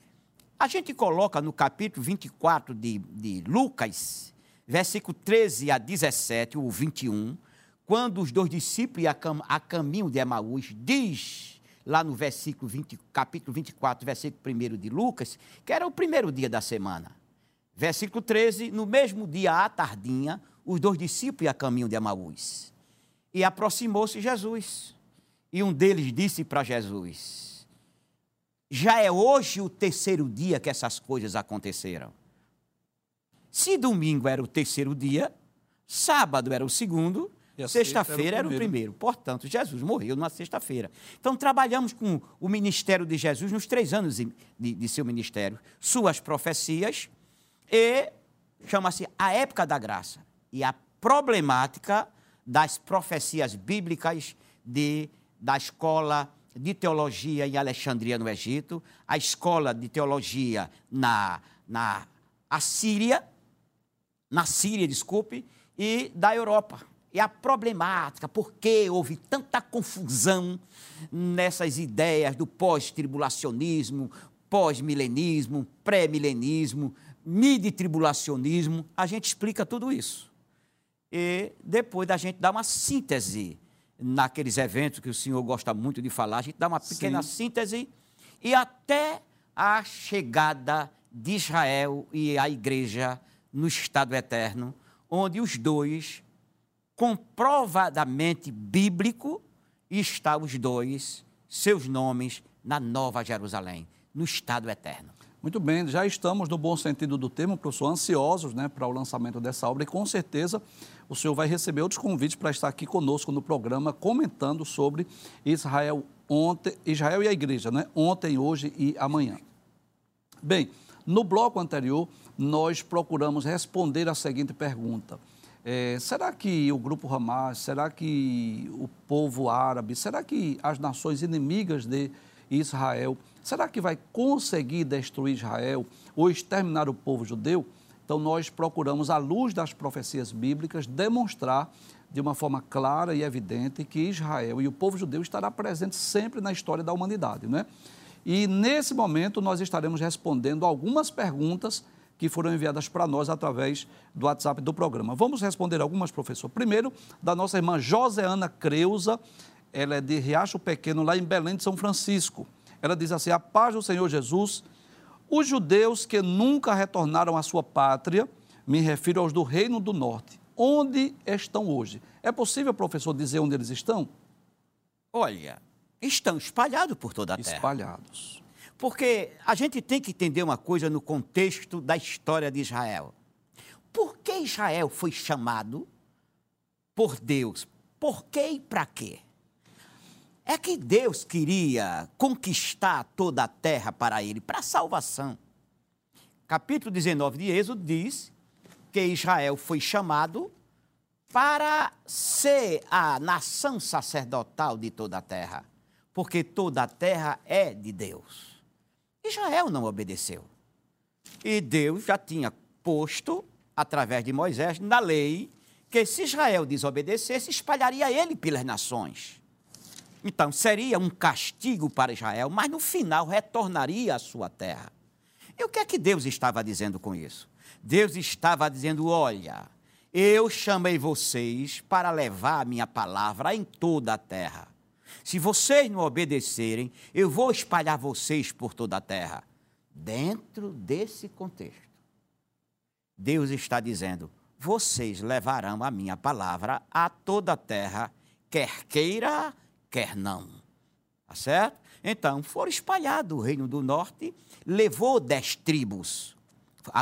a gente coloca no capítulo 24 de, de Lucas, versículo 13 a 17, ou 21, quando os dois discípulos a, cam a caminho de Emaús, diz lá no versículo 20, capítulo 24, versículo 1 de Lucas, que era o primeiro dia da semana. Versículo 13, no mesmo dia à tardinha, os dois discípulos a caminho de Emaús. E aproximou-se Jesus. E um deles disse para Jesus: já é hoje o terceiro dia que essas coisas aconteceram. Se domingo era o terceiro dia, sábado era o segundo, sexta-feira era, era, o primeiro. Portanto, Jesus morreu numa sexta-feira. Então, trabalhamos com o ministério de Jesus nos três anos de, de seu ministério, suas profecias e chama-se a época da graça e a problemática das profecias bíblicas de, da escola de teologia em Alexandria, no Egito, a escola de teologia na, na Assíria, na Síria, desculpe, e da Europa. E a problemática, por que houve tanta confusão nessas ideias do pós-tribulacionismo, pós-milenismo, pré-milenismo, midi-tribulacionismo, a gente explica tudo isso. E depois da gente dar uma síntese naqueles eventos que o senhor gosta muito de falar, a gente dá uma pequena Sim. síntese e até a chegada de Israel e a igreja no estado eterno, onde os dois, comprovadamente bíblico, estão os dois, seus nomes, na Nova Jerusalém, no estado eterno. Muito bem, já estamos, no bom sentido do termo, professor, ansiosos né, para o lançamento dessa obra e com certeza o senhor vai receber outros convites para estar aqui conosco no programa comentando sobre Israel ontem, Israel e a igreja, né? Ontem, hoje e amanhã. Bem, no bloco anterior, nós procuramos responder a seguinte pergunta. É, será que o grupo Hamas, será que o povo árabe, será que as nações inimigas de Israel Será que vai conseguir destruir Israel ou exterminar o povo judeu? Então, nós procuramos, à luz das profecias bíblicas, demonstrar de uma forma clara e evidente que Israel e o povo judeu estará presente sempre na história da humanidade. Né? E nesse momento nós estaremos respondendo algumas perguntas que foram enviadas para nós através do WhatsApp do programa. Vamos responder algumas, professor. Primeiro, da nossa irmã Joseana Creuza, ela é de Riacho Pequeno, lá em Belém de São Francisco. Ela diz assim: A paz do Senhor Jesus, os judeus que nunca retornaram à sua pátria, me refiro aos do Reino do Norte, onde estão hoje? É possível, professor, dizer onde eles estão? Olha, estão espalhados por toda a terra. Espalhados. Porque a gente tem que entender uma coisa no contexto da história de Israel. Por que Israel foi chamado por Deus? Por que e para quê? É que Deus queria conquistar toda a terra para ele, para a salvação. Capítulo 19 de Êxodo diz que Israel foi chamado para ser a nação sacerdotal de toda a terra, porque toda a terra é de Deus. Israel não obedeceu. E Deus já tinha posto, através de Moisés, na lei, que se Israel desobedecesse, espalharia ele pelas nações. Então, seria um castigo para Israel, mas no final retornaria à sua terra. E o que é que Deus estava dizendo com isso? Deus estava dizendo: olha, eu chamei vocês para levar a minha palavra em toda a terra. Se vocês não obedecerem, eu vou espalhar vocês por toda a terra. Dentro desse contexto, Deus está dizendo: vocês levarão a minha palavra a toda a terra, quer queira, quer não. Tá certo? Então, foram espalhados o reino do norte, levou dez tribos.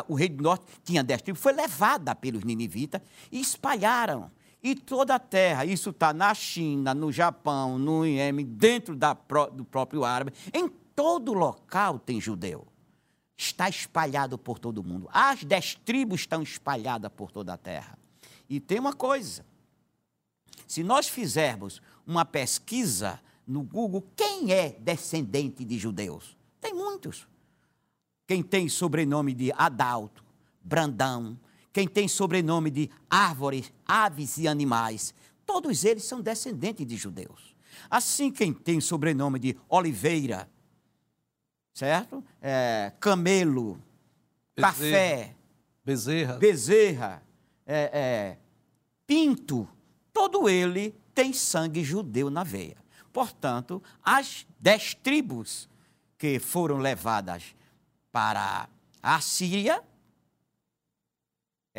O reino do norte tinha dez tribos, foi levada pelos ninivitas e espalharam. E toda a terra, isso está na China, no Japão, no Iêmen, dentro da, do próprio árabe, em todo local tem judeu. Está espalhado por todo o mundo. As dez tribos estão espalhadas por toda a terra. E tem uma coisa: se nós fizermos uma pesquisa no Google, quem é descendente de judeus? Tem muitos. Quem tem sobrenome de Adalto, Brandão, quem tem sobrenome de árvores, aves e animais, todos eles são descendentes de judeus. Assim, quem tem sobrenome de Oliveira, certo? É, camelo, Bezerra. café, bezerra, bezerra é, é, pinto, todo ele tem sangue judeu na veia. Portanto, as dez tribos que foram levadas para a Síria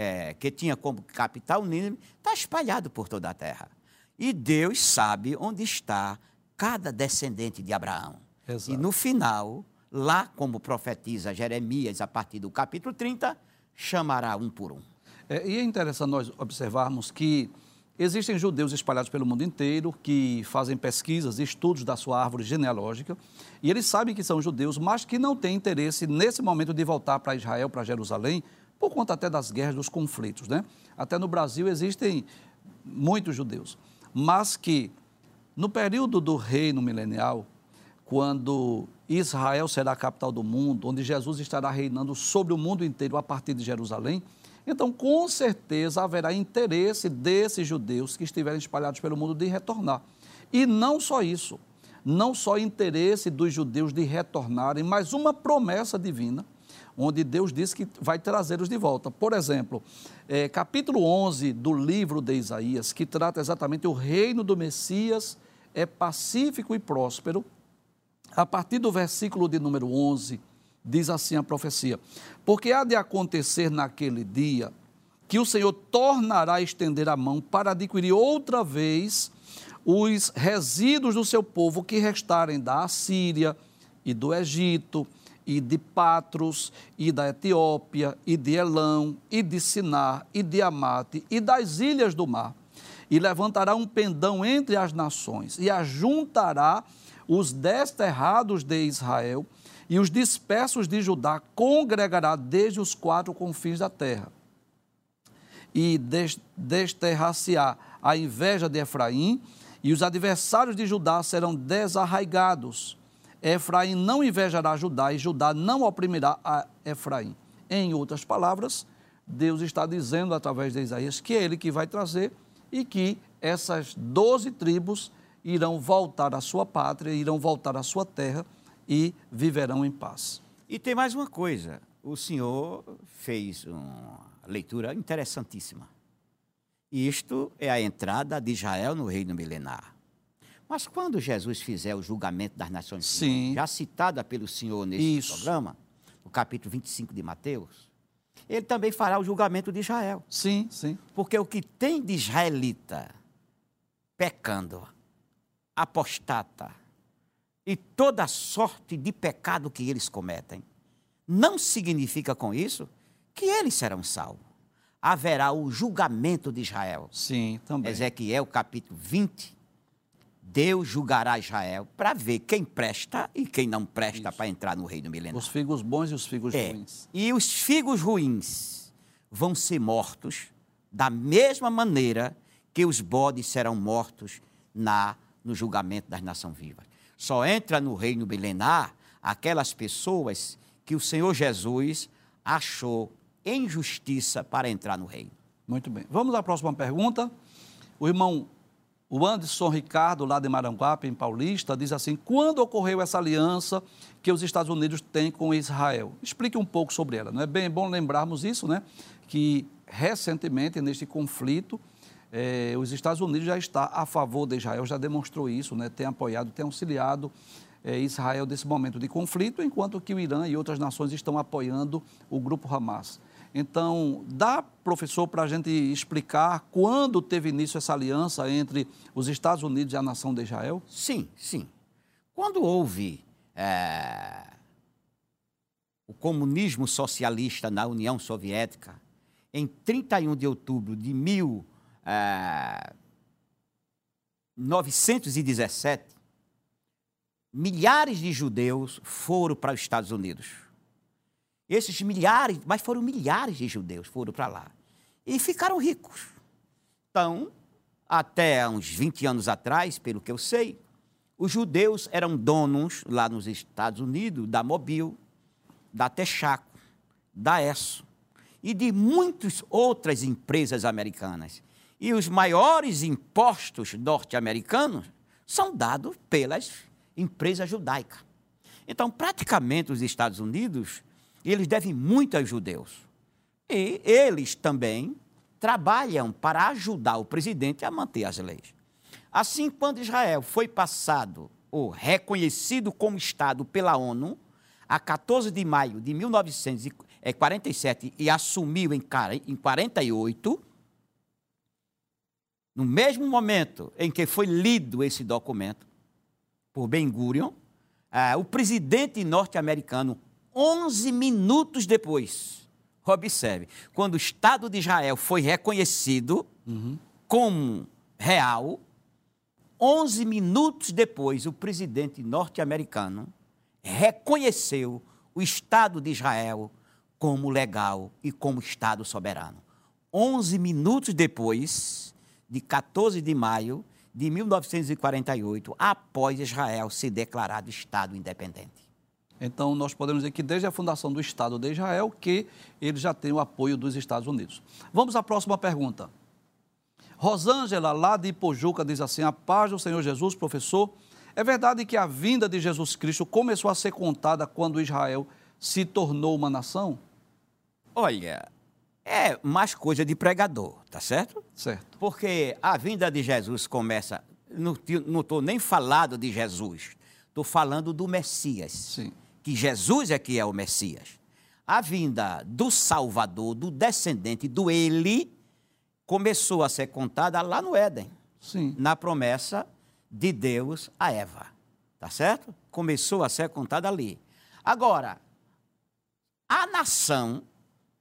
é, que tinha como capital Nínive, está espalhado por toda a terra. E Deus sabe onde está cada descendente de Abraão. Exato. E no final, lá, como profetiza Jeremias a partir do capítulo 30, chamará um por um. É, e é interessante nós observarmos que existem judeus espalhados pelo mundo inteiro que fazem pesquisas e estudos da sua árvore genealógica e eles sabem que são judeus, mas que não têm interesse nesse momento de voltar para Israel, para Jerusalém, por conta até das guerras, dos conflitos. Né? Até no Brasil existem muitos judeus, mas que no período do reino milenial, quando Israel será a capital do mundo, onde Jesus estará reinando sobre o mundo inteiro a partir de Jerusalém, então com certeza haverá interesse desses judeus que estiverem espalhados pelo mundo de retornar. E não só isso, não só interesse dos judeus de retornarem, mas uma promessa divina onde Deus diz que vai trazê-los de volta. Por exemplo, é, capítulo 11 do livro de Isaías, que trata exatamente o reino do Messias é pacífico e próspero. A partir do versículo de número 11, diz assim a profecia: Porque há de acontecer naquele dia que o Senhor tornará a estender a mão para adquirir outra vez os resíduos do seu povo que restarem da Assíria e do Egito e de Patros, e da Etiópia, e de Elão, e de Sinar, e de Amate, e das ilhas do mar. E levantará um pendão entre as nações, e ajuntará os desterrados de Israel, e os dispersos de Judá congregará desde os quatro confins da terra. E desterrar-se-á a inveja de Efraim, e os adversários de Judá serão desarraigados Efraim não invejará Judá e Judá não oprimirá a Efraim. Em outras palavras, Deus está dizendo através de Isaías que é ele que vai trazer e que essas doze tribos irão voltar à sua pátria, irão voltar à sua terra e viverão em paz. E tem mais uma coisa: o Senhor fez uma leitura interessantíssima. Isto é a entrada de Israel no reino milenar. Mas quando Jesus fizer o julgamento das nações, Sim. já citada pelo Senhor nesse Isso. programa, no capítulo 25 de Mateus, ele também fará o julgamento de Israel. Sim, sim. Porque o que tem de israelita pecando, apostata e toda sorte de pecado que eles cometem, não significa com isso que eles serão salvos. Haverá o julgamento de Israel. Sim, também. Ezequiel capítulo 20, Deus julgará Israel para ver quem presta e quem não presta para entrar no reino milenar. Os figos bons e os figos é. ruins. E os figos ruins vão ser mortos da mesma maneira que os bodes serão mortos na no julgamento das nações vivas. Só entra no reino milenar aquelas pessoas que o Senhor Jesus achou em justiça para entrar no reino. Muito bem. Vamos à próxima pergunta. O irmão O Anderson Ricardo, lá de Maranguape, em Paulista, diz assim: quando ocorreu essa aliança que os Estados Unidos têm com Israel? Explique um pouco sobre ela. Não é bem bom lembrarmos isso, né? Que recentemente, neste conflito, eh, os Estados Unidos já está a favor de Israel, já demonstrou isso, né? tem apoiado, tem auxiliado eh, Israel nesse momento de conflito, enquanto que o Irã e outras nações estão apoiando o grupo Hamas. Então, dá, professor, para a gente explicar quando teve início essa aliança entre os Estados Unidos e a nação de Israel? Sim, sim. Quando houve é, o comunismo socialista na União Soviética, em 31 de outubro de 1917, é, milhares de judeus foram para os Estados Unidos. Esses milhares, mas foram milhares de judeus foram para lá. E ficaram ricos. Então, até uns 20 anos atrás, pelo que eu sei, os judeus eram donos lá nos Estados Unidos da Mobil, da Texaco, da ESSO e de muitas outras empresas americanas. E os maiores impostos norte-americanos são dados pelas empresas judaicas. Então, praticamente os Estados Unidos, eles devem muito aos judeus. E eles também trabalham para ajudar o presidente a manter as leis. Assim, quando Israel foi passado ou reconhecido como Estado pela ONU, a 14 de maio de 1948, é, 47 e assumiu em, em 48, no mesmo momento em que foi lido esse documento por Ben Gurion, ah, o presidente norte-americano, 11 minutos depois, observe, quando o Estado de Israel foi reconhecido uhum. como real, 11 minutos depois, o presidente norte-americano reconheceu o Estado de Israel como legal e como Estado soberano. Onze minutos depois, de 14 de maio de 1948, após Israel ser declarado Estado independente. Então, nós podemos dizer que desde a fundação do Estado de Israel, que ele já tem o apoio dos Estados Unidos. Vamos à próxima pergunta. Rosângela, lá de Ipojuca, diz assim, a paz do Senhor Jesus, professor, é verdade que a vinda de Jesus Cristo começou a ser contada quando Israel se tornou uma nação? Olha, é mais coisa de pregador, tá certo? Certo. Porque a vinda de Jesus começa. Não estou nem falando de Jesus, estou falando do Messias. Sim. Que Jesus é que é o Messias. A vinda do Salvador, do descendente do Ele, começou a ser contada lá no Éden. Sim. Na promessa de Deus a Eva. Tá certo? Começou a ser contada ali. Agora, a nação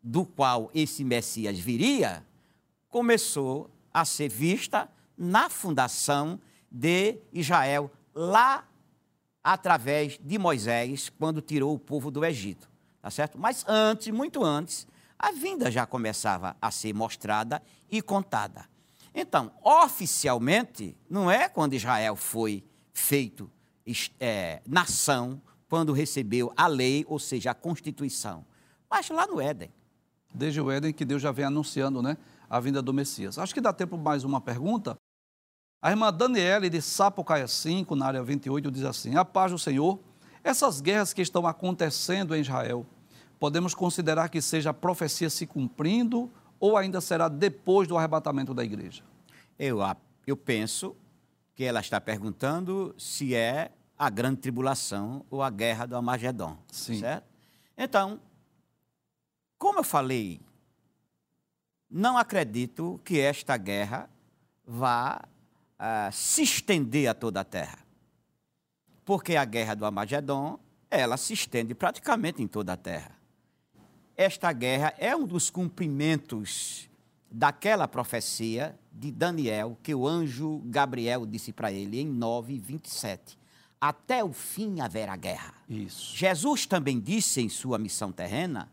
do qual esse Messias viria, começou a ser vista na fundação de Israel, lá através de Moisés, quando tirou o povo do Egito. Tá certo? Mas antes, muito antes, a vinda já começava a ser mostrada e contada. Então, oficialmente, não é quando Israel foi feito é, nação, quando recebeu a lei, ou seja, a Constituição, mas lá no Éden desde o Éden que Deus já vem anunciando né, a vinda do Messias. Acho que dá tempo mais uma pergunta. A irmã Daniele de Sapucaia 5, na área 28, diz assim: A paz do Senhor, essas guerras que estão acontecendo em Israel, podemos considerar que seja a profecia se cumprindo ou ainda será depois do arrebatamento da igreja? Eu, eu penso que ela está perguntando se é a grande tribulação ou a guerra do Amagedon. Sim. Certo? Então, como eu falei, não acredito que esta guerra vá uh, se estender a toda a terra. Porque a guerra do Amagedon, ela se estende praticamente em toda a terra. Esta guerra é um dos cumprimentos daquela profecia de Daniel que o anjo Gabriel disse para ele em 9, 27. Até o fim haverá guerra. Isso. Jesus também disse em sua missão terrena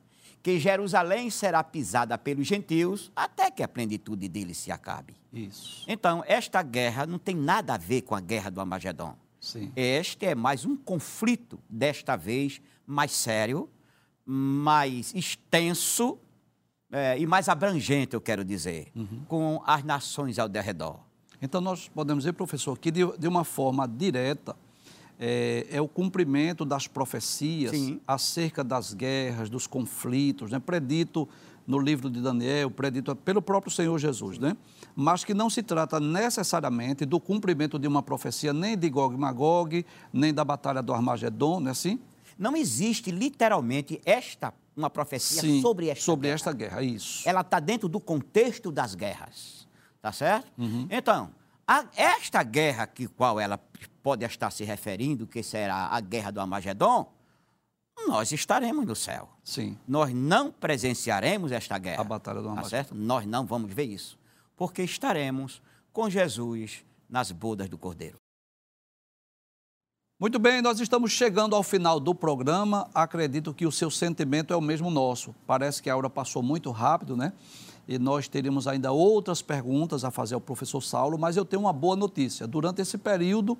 que Jerusalém será pisada pelos gentios até que a plenitude dele se acabe. Isso. Então, esta guerra não tem nada a ver com a guerra do Amagedon. Sim. Este é mais um conflito, desta vez mais sério, mais extenso é, e mais abrangente, eu quero dizer, uhum. com as nações ao redor. Então, nós podemos dizer, professor, que de, de uma forma direta, é, é, o cumprimento das profecias Sim. acerca das guerras, dos conflitos, né? predito no livro de Daniel, predito pelo próprio Senhor Jesus, né? mas que não se trata necessariamente do cumprimento de uma profecia nem de Gog e Magog, nem da batalha do Armagedon, não é assim? Não existe literalmente esta uma profecia Sim, sobre esta sobre guerra. esta guerra, isso. Ela está dentro do contexto das guerras, tá certo? Uhum. Então, a, esta guerra que qual ela pode estar se referindo, que será a guerra do Armagedon, nós estaremos no céu. Sim. Nós não presenciaremos esta guerra. A batalha do Armagedon. Tá certo? Nós não vamos ver isso, porque estaremos com Jesus nas bodas do Cordeiro. Muito bem, nós estamos chegando ao final do programa. Acredito que o seu sentimento é o mesmo nosso. Parece que a hora passou muito rápido, né? e nós teríamos ainda outras perguntas a fazer ao professor Saulo, mas eu tenho uma boa notícia. Durante esse período,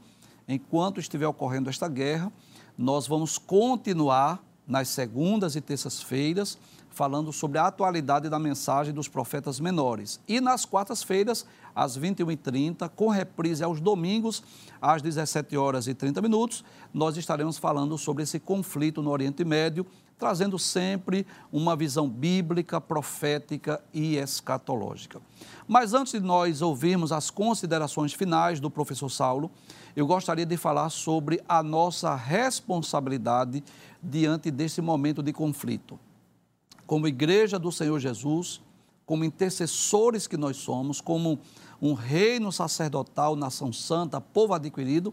enquanto estiver ocorrendo esta guerra, nós vamos continuar nas segundas e terças-feiras falando sobre a atualidade da mensagem dos profetas menores. E nas quartas-feiras, às 21h30, com reprise aos domingos, às 17 horas e 30 minutos, nós estaremos falando sobre esse conflito no Oriente Médio trazendo sempre uma visão bíblica, profética e escatológica. Mas antes de nós ouvirmos as considerações finais do professor Saulo, eu gostaria de falar sobre a nossa responsabilidade diante desse momento de conflito. Como igreja do Senhor Jesus, como intercessores que nós somos, como um reino sacerdotal, nação santa, povo adquirido,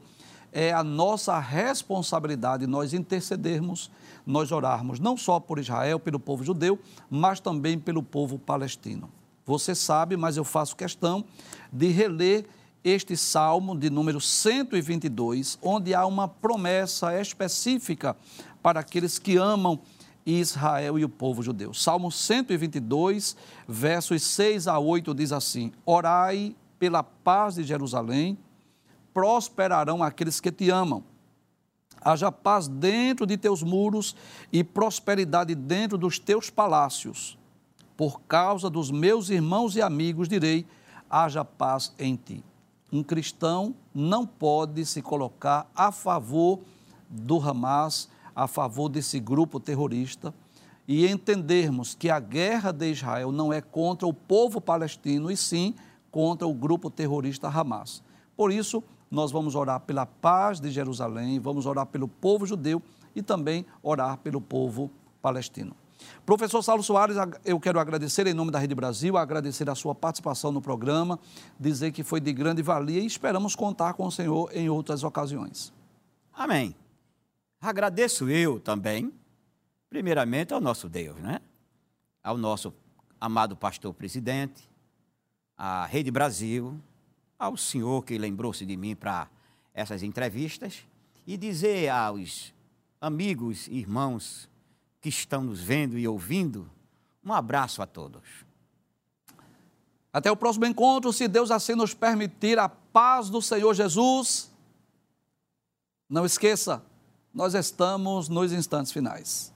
é a nossa responsabilidade nós intercedermos, nós orarmos, não só por Israel, pelo povo judeu, mas também pelo povo palestino. Você sabe, mas eu faço questão de reler este salmo de número 122, onde há uma promessa específica para aqueles que amam Israel e o povo judeu. Salmo 122, versos 6 a 8 diz assim: Orai pela paz de Jerusalém prosperarão aqueles que te amam. Haja paz dentro de teus muros e prosperidade dentro dos teus palácios. Por causa dos meus irmãos e amigos, direi: haja paz em ti. Um cristão não pode se colocar a favor do Hamas, a favor desse grupo terrorista, e entendermos que a guerra de Israel não é contra o povo palestino, e sim contra o grupo terrorista Hamas. Por isso, nós vamos orar pela paz de Jerusalém, vamos orar pelo povo judeu e também orar pelo povo palestino. Professor Saulo Soares, eu quero agradecer em nome da Rede Brasil, agradecer a sua participação no programa, dizer que foi de grande valia e esperamos contar com o senhor em outras ocasiões. Amém. Agradeço eu também, primeiramente ao nosso Deus, né? Ao nosso amado pastor presidente, à Rede Brasil, ao senhor que lembrou-se de mim para essas entrevistas e dizer aos amigos e irmãos que estão nos vendo e ouvindo, um abraço a todos. Até o próximo encontro, se Deus assim nos permitir, a paz do Senhor Jesus. Não esqueça, nós estamos nos instantes finais.